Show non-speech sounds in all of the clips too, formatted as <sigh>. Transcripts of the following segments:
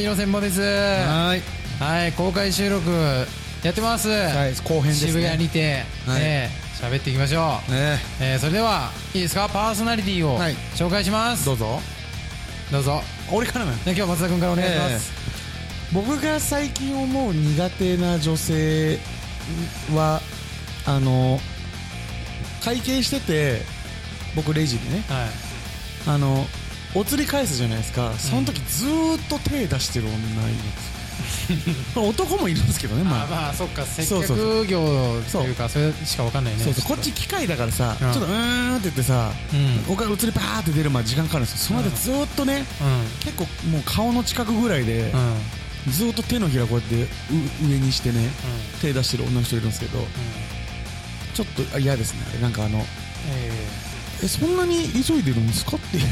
バンピーノ専門です。ははいい公開収録やってます、はい後編ですね。渋谷にて、はい。えー喋っていきましょう、ねえ。ーそれではいいですか？パーソナリティをはい。紹介します、どうぞ。どうぞ。俺からな今日は松田君からお願いします、僕が最近思う苦手な女性はあの会計してて僕レジでね。はい。あのお釣り返すじゃないですか。その時ずーっと手出してる女いるんですよ。<laughs> 男もいるんですけどねまあ。あまあそっか。接そうそう。客業というかそれしかわかんないね。そうそう。こっち機械だからさ、うん。ちょっとうーんって言ってさ、うん。お金移りパーって出るまで時間かかるんですよ。その間ずーっとね、う結構もう顔の近くぐらいでん、うん。うんずーっと手のひらこうやってう上にしてね手出してる女の人いるんですけどちょっとあ嫌ですねなんかあのええそんなに急いでるんですかっていう。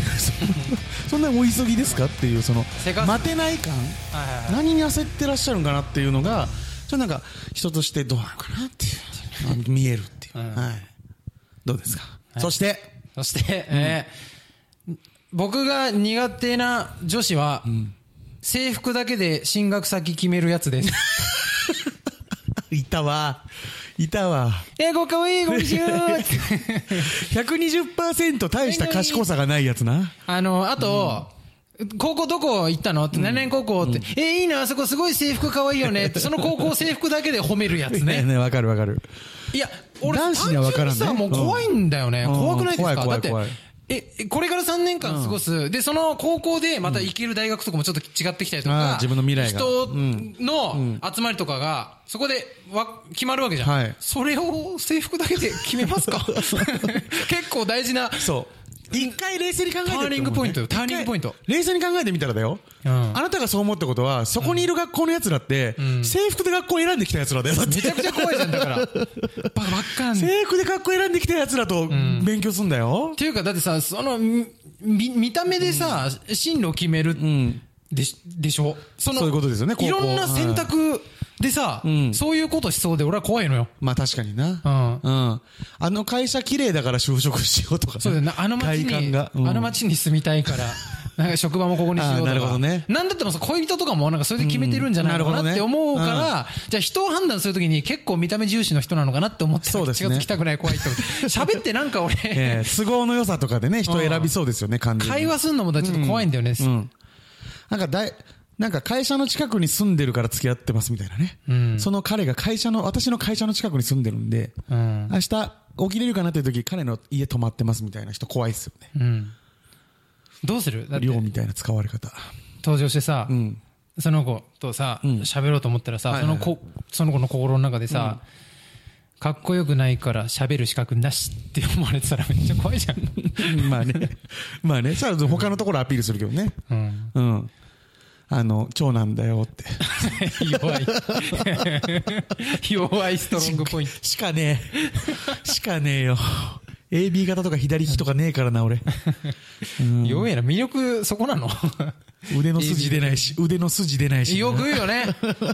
<laughs> そんなお急ぎですかっていうその待てない感。ーはいはいはい。何に焦ってらっしゃるんかなっていうのがちょっとなんか人としてどうなのかなっていう。あ見えるっていう、うん。はい。どうですか、い。そして。そして、えー僕が苦手な女子は、制服だけで進学先決めるやつです。<laughs> いたわいたわ。えー、ごかわいい、ご一緒120%大した賢さがないやつな。あの、あと、高校どこ行ったの？って、何々高校って、えー、いいな、あそこすごい制服かわいいよね。って、その高校制服だけで褒めるやつね。<laughs> ねねわかるわかる。いや、俺、男子には分からんさ、もう怖いんだよね。うん。怖くないですか？だってえ、これから3年間過ごす。で、その高校でまた行ける大学とかもちょっと違ってきたりとか、あー自分の未来が人の集まりとかが、そこでわ決まるわけじゃん。はいそれを制服だけで決めますか？<laughs> 結構大事な。そう一回冷静に考えてターニングポイントよ。ターニングポイント。冷静に考えてみたらだよ、うん。あなたがそう思ったことはそこにいる学校の奴らって、制服で学校選んできた奴らだよめちゃくちゃ怖いじゃん、だから。バカばっかん。っ制服で学校選んできた奴らと勉強すんだよ、ていうか、だってさ、その、み見見た目でさ、進路決めるでしでしょ？そのそういうことですよねいろんな選択でさ、んそういうことしそうで俺は怖いのよ。まあ確かにな。うんうん。あの会社綺麗だから就職しようとかなそうだよね。あの街に。うんあの街に住みたいから、<laughs> なんか職場もここにしようとか。なるほどねなんだったらさ、恋人とかもなんかそれで決めてるんじゃないのかうんなって思うから、じゃあ人を判断するときに結構見た目重視の人なのかなって思って、そうですね気がつきたくない怖いって思って。<laughs> 喋ってなんか俺、ええ都合の良さとかでね、人選びそうですよね、完全に。会話すんのもだちょっと怖いんだよね。うん。なんかだい、なんか会社の近くに住んでるから付き合ってますみたいなね。うんその彼が会社の、私の会社の近くに住んでるんで、うん。明日起きれるかなっていう時、彼の家泊まってますみたいな人怖いっすよね。うん。どうする？寮みたいな使われ方。登場してさ、うん。その子とさ、ん喋ろうと思ったらさ、その子、その子の心の中でさ、かっこよくないから喋る資格なしって思われてたらめっちゃ怖いじゃん。<laughs> まあね。まあね。さあ、他のところアピールするけどね。うん。うん。あの、長男だよって。<laughs> 弱い。<laughs> 弱いストロングポイント。しかねえ。しかねえよ。AB 型とか左利きとかねえからな、俺。弱いな。魅力、そこなの？腕の筋出ないし、腕の筋出ないし。よく言うよね。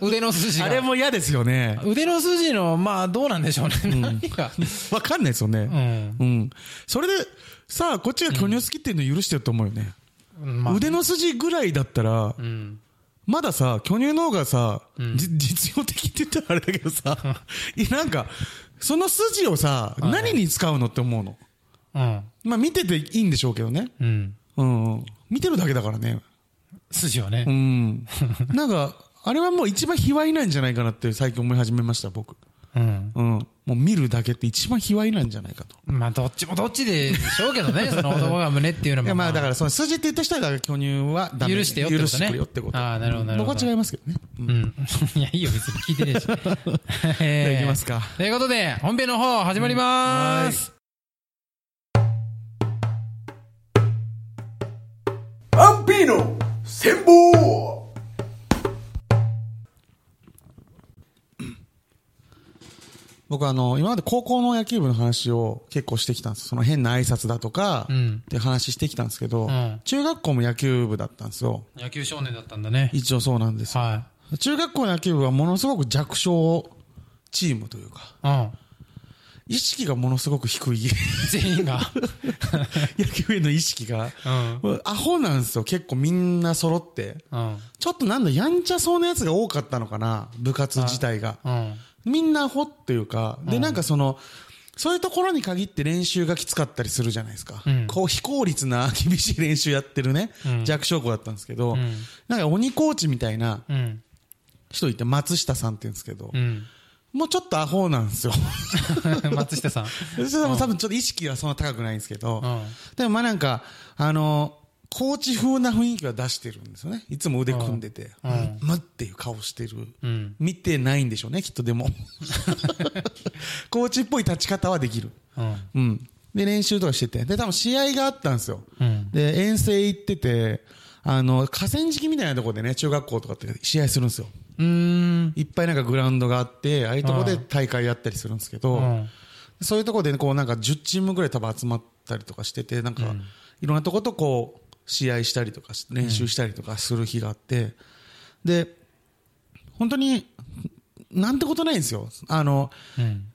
腕の筋が。あれも嫌ですよね。腕の筋の、まあ、どうなんでしょうね。何か。わかんないですよね。うん。うん。それで、さあ、こっちが巨乳好きっていうの許してると思うよね。まあ、腕の筋ぐらいだったらう、ん。まださ、巨乳の方がさ、じ実用的って言ったらあれだけどさ、<laughs> いやなんか、その筋をさ、何に使うのって思うの？うん。まあ見てていいんでしょうけどね。うん。うんうん。見てるだけだからね。筋はねう。ん。<laughs> なんか、あれはもう一番卑猥なんじゃないかなって最近思い始めました、僕。うん。うん。もう見るだけって一番卑猥なんじゃないかと。まあ、どっちもどっちでしょうけどね、<laughs> その男が胸っていうのも。いやまあだからその筋って言った人はだから巨乳はダメ許してよってことね許してよってこと。ああなるほどなるほど僕は違いますけどね。うんうん。<laughs> いや、いいよ、別に聞いてねえし。<laughs> えーじゃあ行きますかということで、本編の方、始まりまーす。バンピーノ戦法僕あの、今まで高校の野球部の話を結構してきたんです。その変な挨拶だとか、うんっていう話してきたんですけど、ん中学校も野球部だったんですよ。野球少年だったんだね。一応そうなんですよ。は中学校の野球部はものすごく弱小チームというか、い。うん。意識がものすごく低い。全員が。<laughs> 野球への意識が。うん。アホなんですよ。結構みんな揃って。うん。ちょっとなんだ、やんちゃそうなやつが多かったのかな。部活自体が。うん。みんなアホっていうか、で、なんかその、そういうところに限って練習がきつかったりするじゃないですか。うんこう、非効率な <laughs> 厳しい練習やってるね、うん弱小校だったんですけど、んなんか鬼コーチみたいなうん。人いて、松下さんって言うんですけど、うん。もうちょっとアホなんですよ。<laughs> 松下さん。<laughs> それも多分ちょっと意識はそんな高くないんですけど、うん。でもまあなんか、あの、コーチ風な雰囲気は出してるんですよね。いつも腕組んでて、うんうん、むっていう顔してる。うん。見てないんでしょうね、きっとでも。コーチっぽい立ち方はできる。うん。うん。で、練習とかしてて。で、多分試合があったんですよ。うん。で、遠征行ってて、あの、河川敷みたいなところでね、中学校とかって試合するんですよ。うーん。いっぱいなんかグラウンドがあって、ああいうところで大会やったりするんですけど、うん。そういうところでね、こうなんか10チームぐらい多分集まったりとかしてて、なんか、いろんなとことこう、試合したりとかし、練習したりとかする日があって、で、本当に、なんてことないんですよ。あの、うん。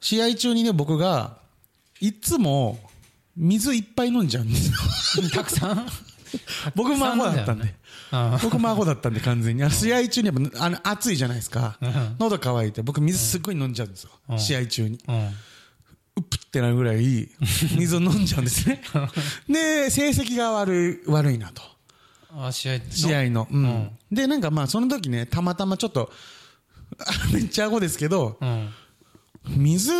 試合中にね、僕が、いつも、水いっぱい飲んじゃうんですよ。<laughs> たくさん？<laughs> 僕もアホだったんで。あ僕もアホだったんで、完全に。試合中にやっぱ、あの、暑いじゃないですかうん。喉乾いて、僕水すっごい飲んじゃうんですよ。うん試合中に。うっぷってなるぐらい、<laughs> 水を飲んじゃうんですね。<laughs> で、成績が悪い、悪いなと。あ、試合の？試合の。うん。うんで、なんかまあ、その時ね、たまたまちょっと、あ <laughs> めっちゃアホですけど、うん。水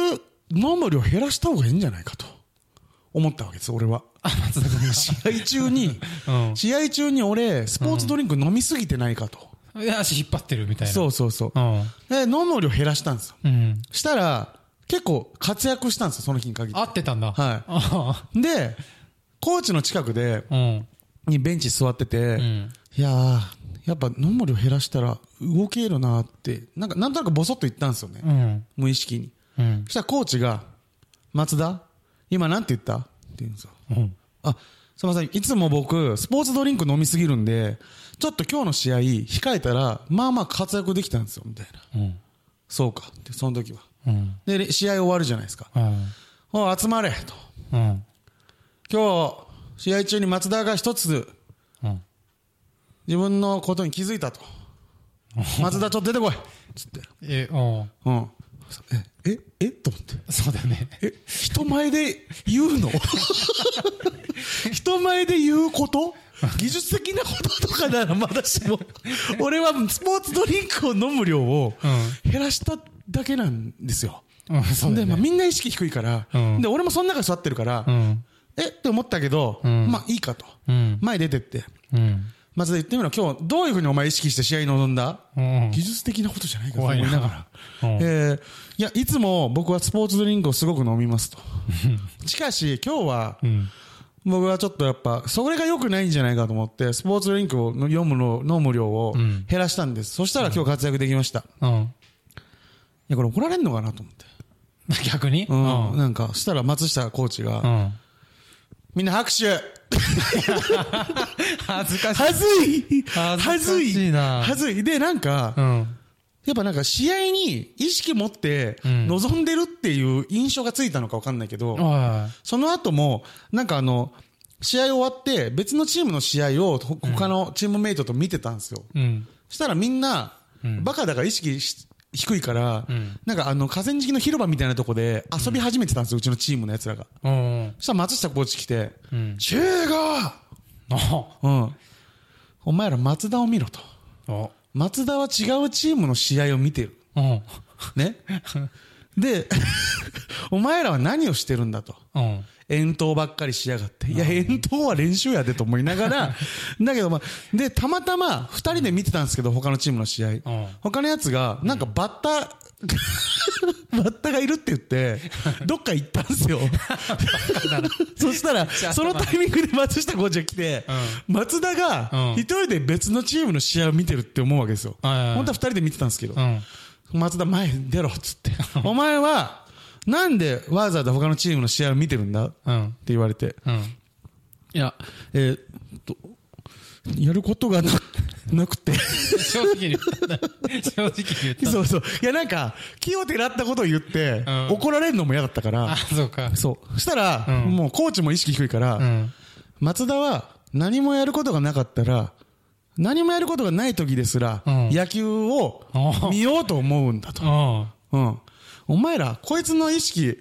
飲む量減らした方がいいんじゃないかと。思ったわけです、俺は。試合中に、が。試合中に俺、スポーツドリンク飲みすぎてないかと。足引っ張ってるみたいな。そうそうそうう。ん。で、飲む量減らしたんですよ。うん。したら、結構活躍したんですよ、その日に限って。合ってたんだ。はいあで、コーチの近くで、あ。うん。にベンチ座ってて、んいやー、やっぱ飲む量減らしたら動けるなって、なんか、なんとなくボソッと言ったんですよね。うん。無意識に。うんそ。したらコーチが、松田今なんて言った？って言うんですよ。うん。あ、すみません。いつも僕、スポーツドリンク飲みすぎるんで、ちょっと今日の試合、控えたら、まあまあ活躍できたんですよ、みたいな。うん。そうか。って、その時は。うん。で、試合終わるじゃないですか。うん。集まれと。うん。今日、試合中に松田が一つ、うん。自分のことに気づいたと。<laughs> 松田ちょっと出てこいつって。え、うん。うん。え、え、えと思って。そうだよね。え、人前で言うの？<laughs> 人前で言うこと？技術的なこととかならまだしも、<laughs> 俺はスポーツドリンクを飲む量を減らしただけなんですよ。うん、で。まあみんな意識低いから、うんで、俺もその中に座ってるから、うん。えって思ったけど、んまあいいかと。うん。前出てって、うん。松田言ってみろ、今日どういうふうにお前意識して試合に臨んだ、うん技術的なことじゃないかと思いながら。うんえーいや、いつも僕はスポーツドリンクをすごく飲みますと。しかし、今日は、うん。僕はちょっとやっぱ、それが良くないんじゃないかと思って、スポーツドリンクを読むの、飲む量をん減らしたんです。そしたら今日活躍できました。いうん。や、これ怒られんのかなと思って。<laughs> 逆に？うん。なんか、したら松下コーチが、うん。みんな拍手 <laughs> 恥ずかしい。はずい恥ずかはずいしいなはずい。で、なんか、うん。やっぱなんか試合に意識持ってん臨んでるっていう印象がついたのかわかんないけど、はその後も、なんかあの、試合終わって別のチームの試合をほ他のチームメイトと見てたんですよ。い。うん。したらみんな、バカだから意識し低いから、なんかあの河川敷の広場みたいなとこで遊び始めてたんですよ、うちのチームの奴らが。うん。そしたら松下コーチ来て、ん中吾あうん。お前ら松田を見ろと。あ。松田は違うチームの試合を見てる。うん。ね。で、<laughs> お前らは何をしてるんだと。うん。遠投ばっかりしやがって。いや、遠投は練習やでと思いながら、<laughs> だけどまあ、で、たまたま二人で見てたんですけど、他のチームの試合。ん他のやつが、なんかバッター、<laughs> バッタがいるって言って、<laughs> どっか行ったんですよ。そしたら、そのタイミングで松下コーチが来て、松田がうん一人で別のチームの試合を見てるって思うわけですよ。本当は二人で見てたんですけどう。ん。松田前に出ろっつって。お前は、なんでわざわざ他のチームの試合を見てるんだ？ってうん。言われて。うん。いや、えーっと、やることがななくて。<laughs> 正直に言った。正直に言った。そうそう。いや、なんか、気をてらったことを言って、うん怒られるのも嫌だったからあ、、そうか。そう。そしたら、うんもうコーチも意識低いから、うん。松田は何もやることがなかったら、何もやることがない時ですら、うん野球をあ見ようと思うんだと。あうん。お前ら、こいつの意識、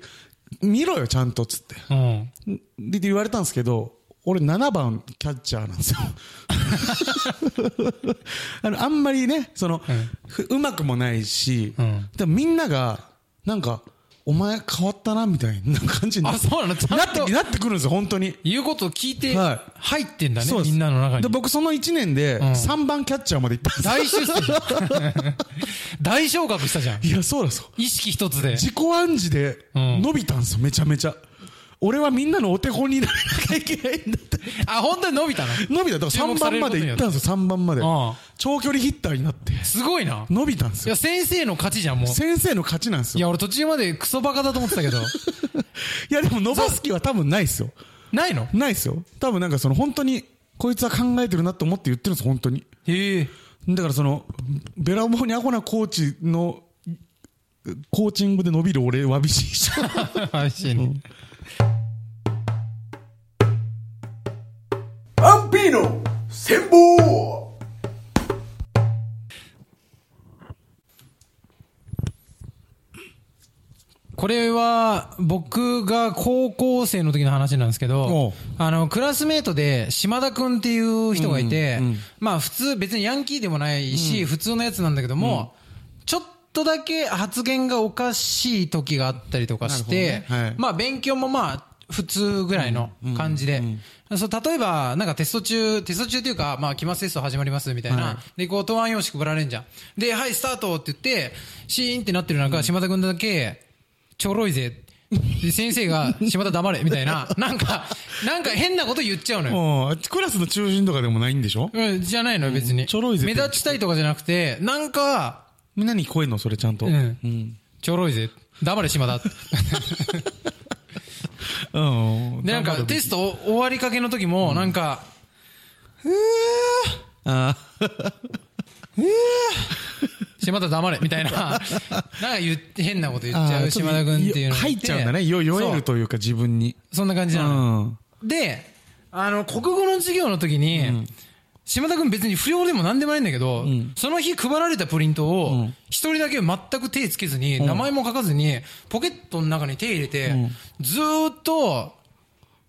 見ろよ、ちゃんと、つって。あ。うん。で、言われたんですけど、俺7番キャッチャーなんですよ。<laughs> あの、あんまりね、その、ふうまくもないし、うんでもみんなが、なんか、お前変わったな、みたいな感じになあそうなって、なってくるんですよ、本当に。言うことを聞いてはい、入ってんだね、みんなの中にで、。僕その1年で、ん3番キャッチャーまで行ったんですよ。大出世。<laughs> 大昇格したじゃん。いや、そうだそう。意識一つで。自己暗示でうん伸びたんですよ、めちゃめちゃ。俺はみんなのお手本にならなきゃいけないんだって。<laughs> あ、本当に伸びたの？伸びた。だから3番まで行ったんですよ、3番まで。長距離ヒッターになって。すごいな。伸びたんですよいや、。先生の勝ちじゃん、もう。先生の勝ちなんですよ。いや、俺途中までクソバカだと思ってたけど。<laughs> いや、でも伸ばす気は多分ないですよ。ないの？ないですよ。多分なんかその本当に、こいつは考えてるなと思って言ってるんです、本当に。へえ。だからその、べらぼうにアホなコーチの、コーチングで伸びる俺、わびしいし。配信。アンピーノ戦法。これは、僕が高校生の時の話なんですけおどう、あの、クラスメートで、島田くんっていう人がいて、まあ普通、別にヤンキーでもないし、普通のやつなんだけども、ちょっとだけ発言がおかしい時があったりとかして、ねはいまあ勉強もまあ、普通ぐらいの感じで。そう例えば、なんかテスト中、テスト中っていうか、まあ、期末テスト始まりますみたいな。はいで、こう、答案用紙配られんじゃん。で、はい、スタートって言って、シーンってなってる中、島田君だけ、ちょろいぜ。で先生が、<laughs> 島田黙れ、みたいな。なんか、なんか変なこと言っちゃうのよ。<laughs> クラスの中心とかでもないんでしょ？うん、じゃないのよ、別に。ちょろいぜ目立ちたいとかじゃなくて、なんか、みんなに聞こえんの？それちゃんと。うんうん。ちょろいぜ。黙れ、島田。<laughs> うん。で、なんか、テスト終わりかけの時も、なんか、あ島田黙れ、みたいな。<laughs> なんか言って、変なこと言っちゃう島田君っていうの入っちゃうんだね。よ、酔えるというか自分に。そんな感じうなの。ん。で、あの、国語の授業の時に、島田君別に不良でも何でもないんだけど、その日配られたプリントを、一人だけ全く手つけずに、名前も書かずに、ポケットの中に手入れて、ずーっと、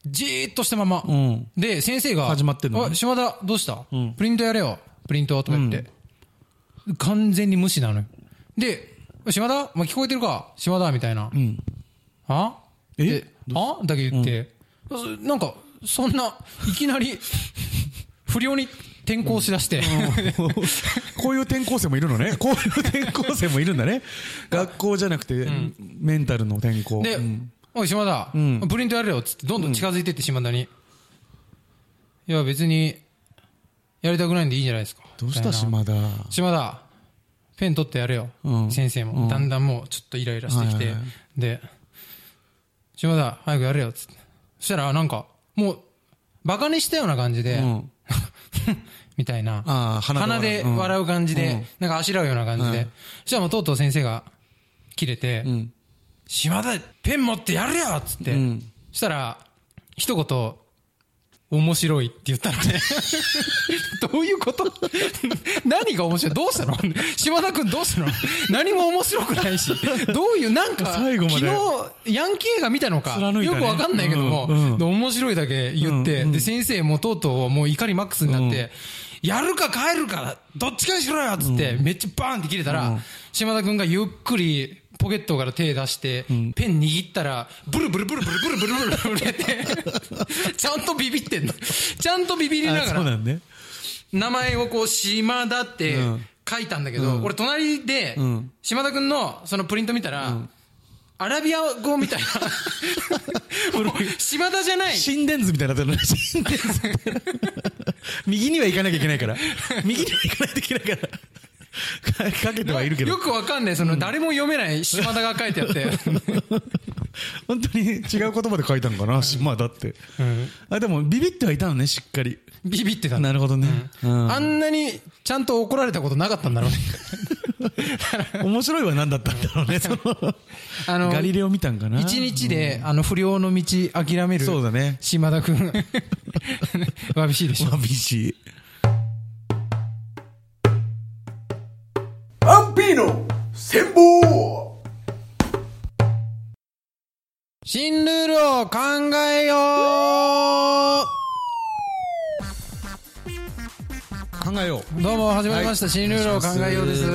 じーっとしたまま。ん。で、先生が、始まってんのねあ島田、どうした、プリントやれよ。プリントとか言って。完全に無視なのよ。で、島田？もう聞こえてるか？島田？みたいな。んは？え？では？だけ言って、そなんか、そんな、いきなり、<laughs> 不良に転校しだして、こういう転校生もいるのね。<laughs> こういう転校生もいるんだね。<laughs> 学校じゃなくて、メンタルの転校。で、うんおい島田、んプリントやれよっつって、どんどん近づいてって島田に。いや、別に、やりたくないんでいいんじゃないですか。どうした島田。島田、ペン取ってやれよ。うん先生も、だんだんもうちょっとイライラしてきて。はいはいはで、島田、早くやれよっつって。そしたら、なんか、もう、バカにしたような感じで、うん。<laughs> みたいな。鼻鼻で笑う感じで、なんかあしらうような感じで。そしたらもうとうとう先生が切れて、ん島田、ペン持ってやれよ！っつって。ん。そしたら、一言、面白いって言ったのね。<laughs> どういうこと？何が面白い？どうしたの？島田くんどうしたの？何も面白くないし。どういう、なんか、最後まで。昨日、ヤンキー映画見たのか、よくわかんないけども、面白いだけ言って、で、先生もとうとうもう怒りマックスになって、やるか帰るか、どっちかにしろよっつって、めっちゃバーンって切れたら、島田くんがゆっくり、ポケットから手出して、ペン握ったら、ブルブルブルブルブルブルブルブルって、ちゃんとビビってんの。ちゃんとビビりなあがら、そうなんね。名前をこう、島田ってうん書いたんだけど、俺隣でん、島田くんのそのプリント見たら、アラビア語みたいな。島田じゃない。心電図みたいになってるね。心電図。右には行かなきゃいけないから。右には行かないといけないから。<laughs> かけてはいるけどよ。くわかんない、その、誰も読めない島田が書いてあって。<laughs> 本当に違う言葉で書いたのかな、まあだって。あ、でもビビってはいたのね、しっかり。ビビってたなるほどね。うんあんなにちゃんと怒られたことなかったんだろうね。<laughs> 面白いは何だったんだろうね、その、あのガリレオ見たんかな？一日で、あの、不良の道諦める。そうだね島田くん。わびしいでしょ。わびしい。戦法新ルールを考えよ考えようどうも、始まりました。はい新ルールを考えようです。お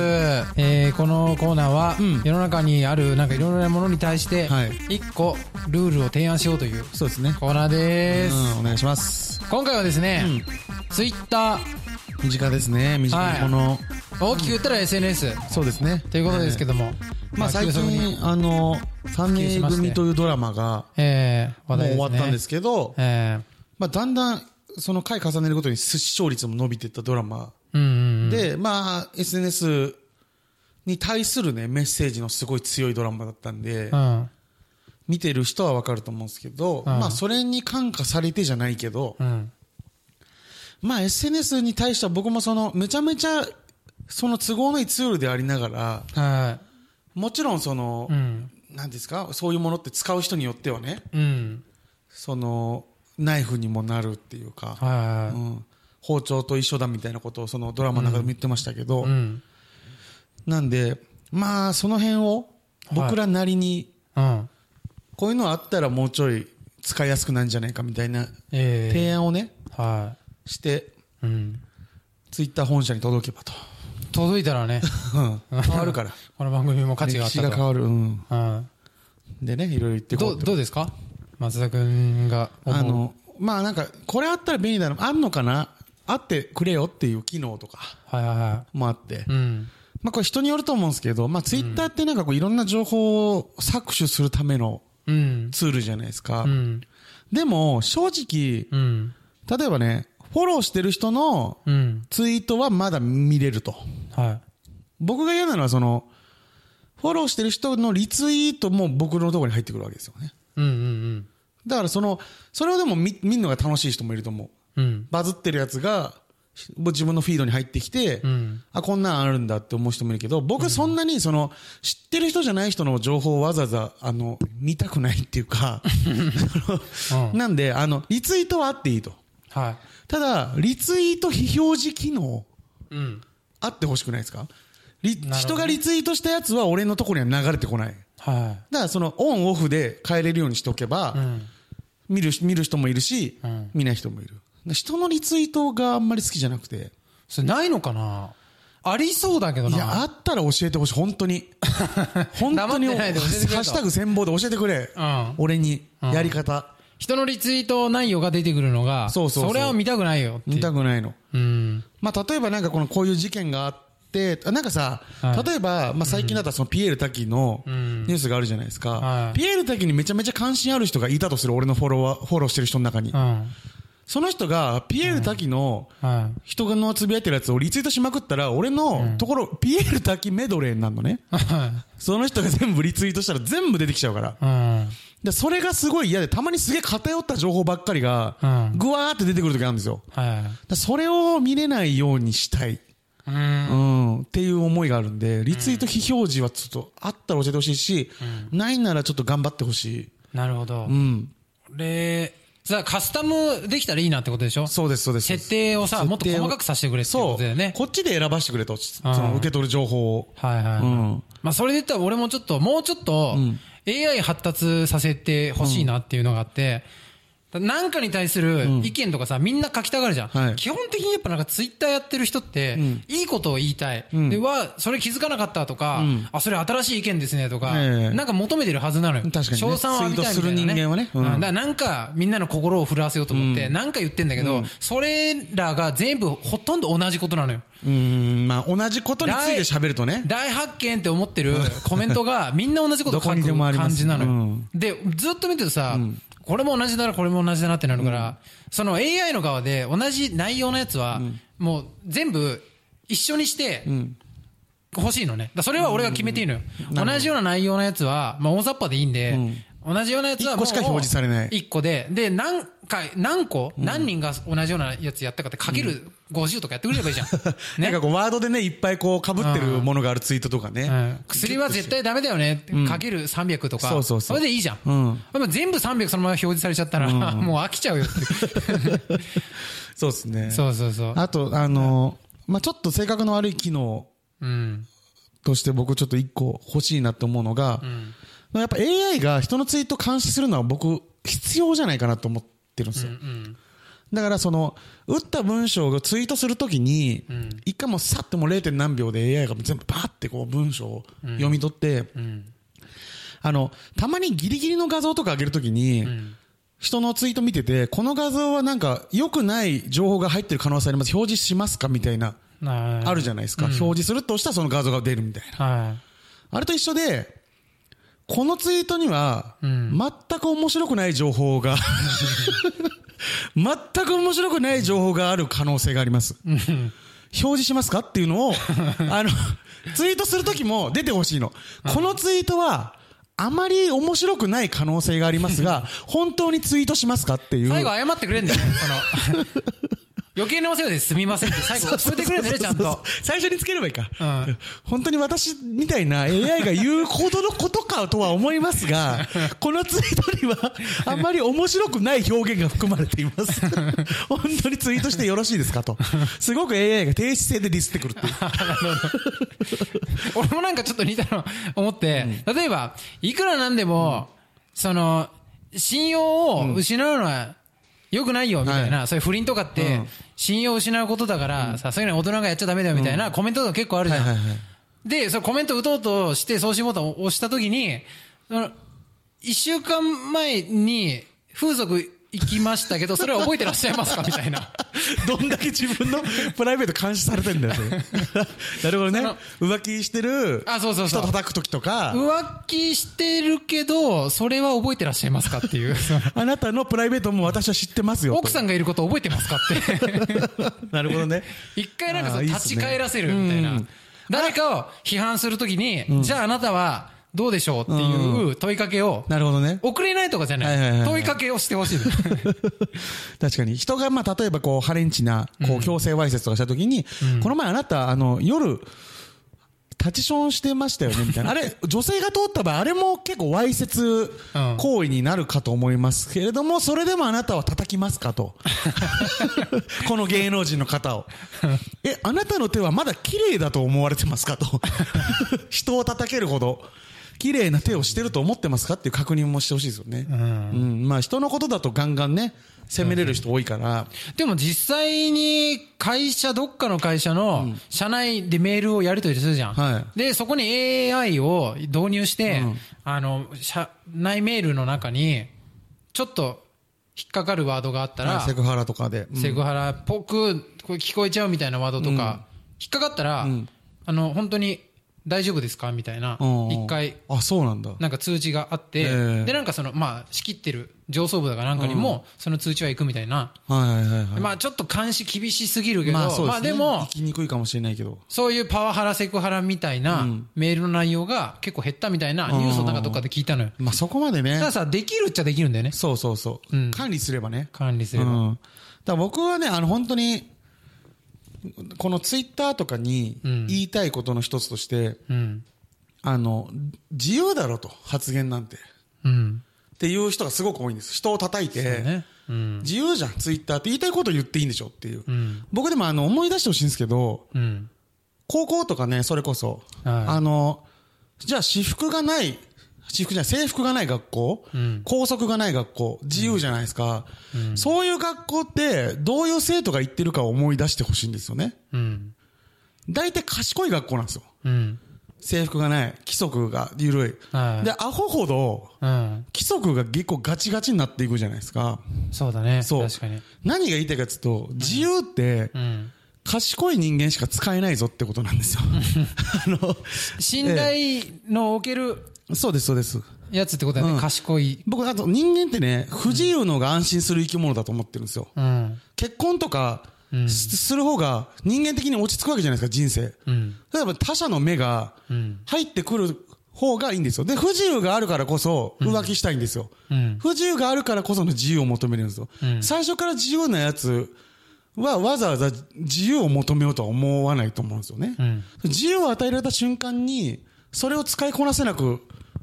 えー、このコーナーは、ん世の中にある、なんかいろいろなものに対してはい、一個、ルールを提案しようというう。そうですね。コーナーです。うん、お願いします。今回はですね、ツイッター、身近ですね、身近なもの。大きく言ったら SNS そうですね。ということですけども、まあ最近、あの、三年組というドラマが、えー、話もう。終わったんですけど、えまあだんだん、その回重ねるごとに視聴率も伸びていったドラマー、うんうんうん。で、まあ SNS に対するね、メッセージのすごい強いドラマだったんで、うん。見てる人はわかると思うんですけど、うんまあそれに感化されてじゃないけど、うん。まあ SNS に対しては僕もそのめちゃめちゃその都合のいいツールでありながら、はもちろんその、い。うん。なんですか？そういうものって使う人によってはね、うん。その、ナイフにもなるっていうか、は。うん、包丁と一緒だみたいなことをそのドラマの中でも言ってましたけど、うん。なんで、まあその辺を僕らなりに、うん。こういうのあったらもうちょい使いやすくなるんじゃないかみたいなええ提案をね、はして、い。うん。ツイッター本社に届けばと。届いたらね、うん変わるから。<laughs> この番組も価値があったと。歴史が変わる。うん。うん。でね、いろいろ言ってこどう、どうですか？松田くんが。あの、まあなんか、これあったら便利だな、あんのかな？あってくれよっていう機能とかはいはいはもあって。い。うん。まあこれ人によると思うんですけど、まあツイッターってなんかこういろんな情報を搾取するためのうん。ツールじゃないですか。うん。でも、正直、うん。例えばね、フォローしてる人のうん。ツイートはまだ見れると。は僕が嫌なのはその、フォローしてる人のリツイートも僕のところに入ってくるわけですよね。い。うんうんだからその、それをでも見見るのが楽しい人もいると思う。うん。うん。バズってるやつが、自分のフィードに入ってきて、うんあ、こんなんあるんだって思う人もいるけど、僕そんなにその、知ってる人じゃない人の情報をわざわざ、あの、見たくないっていうか、<laughs> なんで、あの、リツイートはあっていいと。はただ、リツイート非表示機能、い。うん。あってほしくないですか？人がリツイートしたやつは俺のところには流れてこない。はだからそのオンオフで変えれるようにしておけば、い。うん。見る見る人もいるし、うん見ない人もいる。人のリツイートがあんまり好きじゃなくて、それないのかな？ありそうだけどな。いや、あったら教えてほしい、本当に。<laughs> 本当に、ハッシュタグ戦望で教えてくれ。うん俺に、やり方。人のリツイート内容が出てくるのが、そうそうそうれは見たくないよっていう。見たくないの。うん。まあ、例えばなんかこの、こういう事件があって、あなんかさ、はい例えば、まあ、最近だったらそのピエール滝のニんュースがあるじゃないですか。はいピエール滝にめちゃめちゃ関心ある人がいたとする、俺のフォロワー、フォローしてる人の中にう。ん。その人が、ピエール滝のは人がのつぶやいてるやつをリツイートしまくったら、俺のところ、ピエール滝メドレーになるのね。その人が全部リツイートしたら全部出てきちゃうから。で、それがすごい嫌で、たまにすげえ偏った情報ばっかりがうん、ぐわーって出てくる時あるんですよ。それを見れないようにしたい。うん。うん、っていう思いがあるんで、リツイート非表示はちょっとあったら教えてほしいし、ないならちょっと頑張ってほしい。なるほど。うん。で、さあ、カスタムできたらいいなってことでしょ？そうです、そうです。設定をさ、もっと細かくさせてくれってことだよね。こっちで選ばしてくれと。その受け取る情報を。はいはい。うんまあ、それで言ったら俺もちょっと、もうちょっと、AI 発達させてほしいなっていうのがあって、なんかに対する意見とかさ、みんな書きたがるじゃん。はい。基本的にやっぱなんかツイッターやってる人って、いいことを言いたい。で、は、それ気づかなかったとか、あ、それ新しい意見ですねとか、ええ。なんか求めてるはずなのよ。確かにね。賞賛を浴びたい人間はね。うん。うん。だからなんかみんなの心を震わせようと思って、なんか言ってんだけど、それらが全部ほとんど同じことなのよ。うん、まあ同じことについて喋るとね。大発見って思ってるコメントがみんな同じこと書く感じなのよ。うん。で、ずっと見てるとさ、これも同じだな、これも同じだなってなるから、その AI の側で同じ内容のやつは、もう全部一緒にして、欲しいのね。それは俺が決めていいのよ。同じような内容のやつは、まあ大雑把でいいんで、同じようなやつはもう一個しか表示されない一個で、で、何回、何個、何人が同じようなやつやったかってかける50とかやってくれればいいじゃん。<laughs> なんかこうワードでね、いっぱいこう被ってるものがあるツイートとかね。うん薬は絶対ダメだよね。かける300とか。そうそうそうれでいいじゃん。うん全部300そのまま表示されちゃったら、もう飽きちゃうよって。<laughs> そうですね。そうそうそう。あと、あの、まあちょっと性格の悪い機能うん。として僕ちょっと一個欲しいなと思うのが、やっぱ AI が人のツイート監視するのは僕必要じゃないかなと思ってるんですよ。うん。だからその、打った文章をツイートするときに、一回もうさってもう 0. 何秒で AI が全部バーってこう文章を読み取って、うん。あの、たまにギリギリの画像とか上げるときに、人のツイート見てて、この画像はなんか良くない情報が入ってる可能性あります。表示しますかみたいな、ああるじゃないですか。表示するとしたらその画像が出るみたいな。はあれと一緒で、このツイートには、ん全く面白くない情報が、<laughs> 全く面白くない情報がある可能性があります。表示しますかっていうのを、<laughs> あの、ツイートするときも出てほしいの。このツイートは、あまり面白くない可能性がありますが、<laughs> 本当にツイートしますかっていい。う。最後謝ってくれんだよね。その、余計なお世話ですみませんって最後添えてくれんだよね、ちゃんと。最初につければいいか。うん本当に私みたいな AI が言うほどのことかとは思いますが、<laughs> このツイートにはあんまり面白くない表現が含まれています。<laughs> 本当にツイートしてよろしいですかと。すごく AI が低姿勢でディスってくるっていう。<laughs> 俺もなんかちょっと似たの思って、例えば、いくらなんでも、その、信用を失うのは良くないよ、みたいな、そういう不倫とかってうん、信用を失うことだから、さ、そういうの大人がやっちゃダメだよ、みたいなコメントとか結構あるじゃん。はいはいはい。で、そのコメント打とうとして送信ボタンを押したときに、その一週間前に風俗行きましたけど、それは覚えてらっしゃいますか？みたいな。<laughs> どんだけ自分のプライベート監視されてんだよ、<laughs> なるほどねそ。浮気してるあそうそうそう人叩く時とか、浮気してるけど、それは覚えてらっしゃいますかっていう。<laughs> あなたのプライベートも私は知ってますよと。奥さんがいること覚えてますかって。なるほどね。一回なんかその立ち返らせるみたいな。うん誰かを批判するときに、じゃああなたはどうでしょうっていう問いかけを、なるほどね。送れないとかじゃない。問いかけをしてほしいの。<laughs> 確かに。人が、まあ、例えば、こう、ハレンチな、こう、強制わいせつとかしたときに、この前あなた、あの、夜、立ちションしてましたよね、<laughs> みたいな。あれ、女性が通った場合、あれも結構わいせつ行為になるかと思いますけれども、それでもあなたは叩きますかと。<laughs> この芸能人の方を。え、あなたの手はまだ綺麗だと思われてますかと。人を叩けるほど。綺麗な手をしてると思ってますかっていう確認もしてほしいですよね。うん。まあ人のことだとガンガンね、責めれる人多いから。でも実際に会社、どっかの会社の社内でメールをやり取りするじゃん。はで、そこに AI を導入して、あの、社内メールの中に、ちょっと引っかかるワードがあったら、セクハラとかで。うんセクハラっぽくこれ聞こえちゃうみたいなワードとか、引っかかったら、あの、本当に大丈夫ですか？みたいなうん、一回、あ、そうなんだ。なんか通知があって、ええで、なんかその、まあ、仕切ってる上層部だかなんかにも、その通知は行くみたいな。はいはいはいはい。まあ、ちょっと監視厳しすぎるけど、まあそうですね。でも行、きにくいかもしれないけど。そういうパワハラ、セクハラみたいなメールの内容が結構減ったみたいなニュースをなんかどっかで聞いたのよ。まあそこまでねた。ださ、できるっちゃできるんだよね。そうそうそう。うん管理すればね。管理すれば。うん。だ僕はね、あの本当に、このツイッターとかにうん言いたいことの一つとして、うん。あの、自由だろと、発言なんて。うん。っていう人がすごく多いんです。人を叩いて、ね。うん。自由じゃん、ツイッターって言いたいこと言っていいんでしょっていう。うん。僕でもあの思い出してほしいんですけど、うん。高校とかね、それこそ、はいあの、じゃあ私服がない、私服じゃない、制服がない学校、うん校則がない学校、自由じゃないですか、そういう学校って、どういう生徒が行ってるかを思い出してほしいんですよね。うん。大体賢い学校なんですよ。うん。制服がない、規則が緩い。はいで、アホほど、うん。規則が結構ガチガチになっていくじゃないですか。そうだね。そう。確かに。何が言いたいかというと、自由って、うん。賢い人間しか使えないぞってことなんですよ。<laughs> あの、信頼のおけるそうです、そうです。やつってことだよね。うん賢い。僕、あと人間ってね、不自由のが安心する生き物だと思ってるんですよ。うん。結婚とか、うんすする方が人間的に落ち着くわけじゃないですか、人生。うん。例えば他者の目がうん。入ってくる方がいいんですよ。で、不自由があるからこそ浮気したいんですよ。うん。不自由があるからこその自由を求めるんですよ。うん最初から自由なやつはわざわざ自由を求めようとは思わないと思うんですよね。うん。自由を与えられた瞬間に、それを使いこなせなく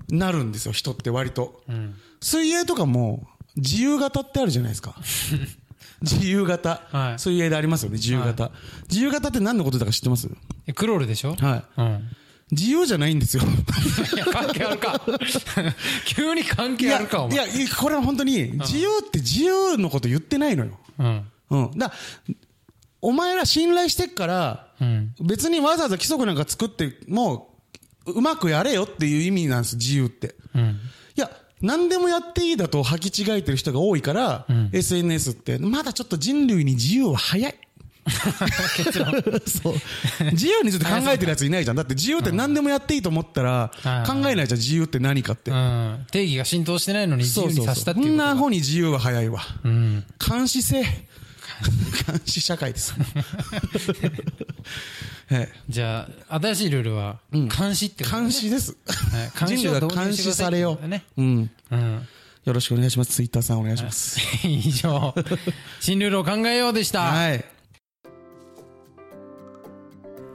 なるんですよ、人って割と。うん。水泳とかも自由形ってあるじゃないですか。<laughs> 自由形、はい水泳でありますよね、自由形、自由形って何のことだか知ってます？えクロールでしょ？はうん。い。自由じゃないんですよ。<laughs> いや、関係あるか。<laughs> 急に関い係あるか、おい前。や、いやこれは本当に、自由って自由のこと言ってないのよ。うん。うん。だお前ら信頼してっから、うん。別にわざわざ規則なんか作って、もう、うまくやれよっていう意味なんです、自由って。うん。いや、何でもやっていいだと履き違えてる人が多いから、ん SNS って、まだちょっと人類に自由は早い。<laughs> 結論。そう。自由について考えてるやついないじゃん。だって自由って何でもやっていいと思ったら、考えないじゃん、自由って何かってう。ん。定義が浸透してないのに自由にさせたっていうことか。な方に自由は早いわ。うん。監視性。監視社会です。<laughs> ええじゃあ、新しいルールは、監視ってことね監視です。はい監視を人類が監視されよう。ねうん。うん。よろしくお願いします。ツイッターさんお願いします。<laughs> 以上、新ルールを考えようでした。はい。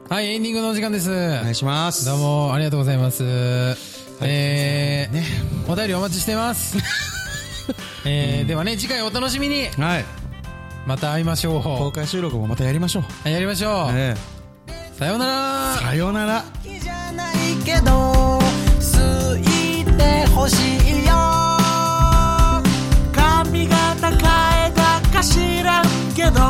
はい、エンディングのお時間です。お願いします。どうも、ありがとうございます。えー、ね。お便りお待ちしてます。<laughs> えー、ではね、次回お楽しみに。はい。また会いましょ公開収録もまたやりましょう。う。やりましょう。えさようならえ。さようなら。じゃないけど好いてほしいよ髪型変えたか知らんけど